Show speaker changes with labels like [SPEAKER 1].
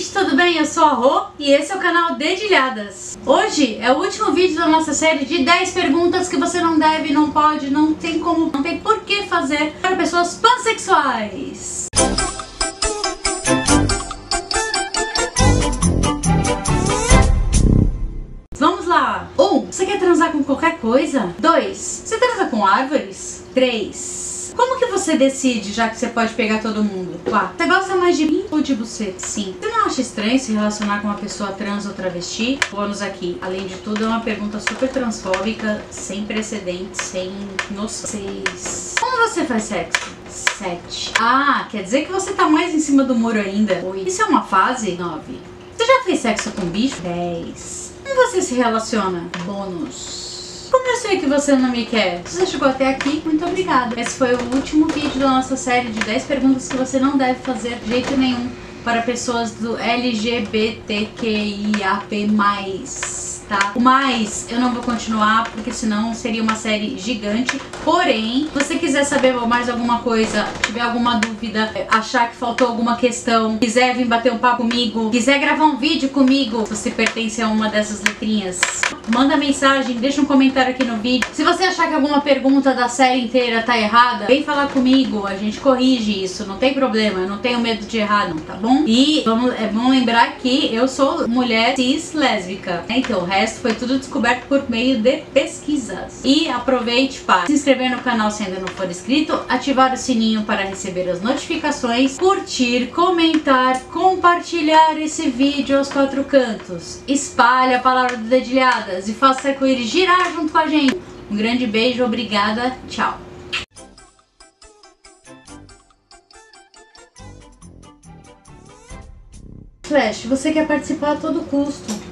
[SPEAKER 1] gente, tudo bem? Eu sou a Rô e esse é o canal Dedilhadas. Hoje é o último vídeo da nossa série de 10 perguntas que você não deve, não pode, não tem como, não tem por que fazer para pessoas pansexuais. Vamos lá! 1. Um, você quer transar com qualquer coisa? 2. Você transa com árvores? 3. Como que você decide, já que você pode pegar todo mundo? 4. Você gosta mais de mim ou de você? Sim. Você não acha estranho se relacionar com uma pessoa trans ou travesti? Bônus aqui. Além de tudo, é uma pergunta super transfóbica, sem precedentes, sem noção. 6. Como você faz sexo? 7. Ah, quer dizer que você tá mais em cima do muro ainda? 8. Isso é uma fase? 9. Você já fez sexo com bicho? 10. Como você se relaciona? Bônus. Como eu sei que você não me quer? Se você chegou até aqui, muito obrigada. Esse foi o último vídeo da nossa série de 10 perguntas que você não deve fazer de jeito nenhum para pessoas do LGBTQIAP+. Tá? O mais eu não vou continuar porque senão seria uma série gigante. Porém, se você quiser saber mais alguma coisa, tiver alguma dúvida, achar que faltou alguma questão, quiser vir bater um papo comigo, quiser gravar um vídeo comigo, se você pertence a uma dessas letrinhas, manda mensagem, deixa um comentário aqui no vídeo. Se você achar que alguma pergunta da série inteira tá errada, vem falar comigo, a gente corrige isso, não tem problema, eu não tenho medo de errar não, tá bom? E vamos, é bom lembrar que eu sou mulher cis lésbica, né? então o resto foi tudo descoberto por meio de pesquisas. E aproveite para se inscrever no canal se ainda não for inscrito, ativar o sininho para receber as notificações, curtir, comentar, compartilhar esse vídeo aos quatro cantos, espalhe a palavra do dedilhadas e faça o arco-íris girar junto com a gente. Um grande beijo, obrigada, tchau. Flash, você quer participar a todo custo.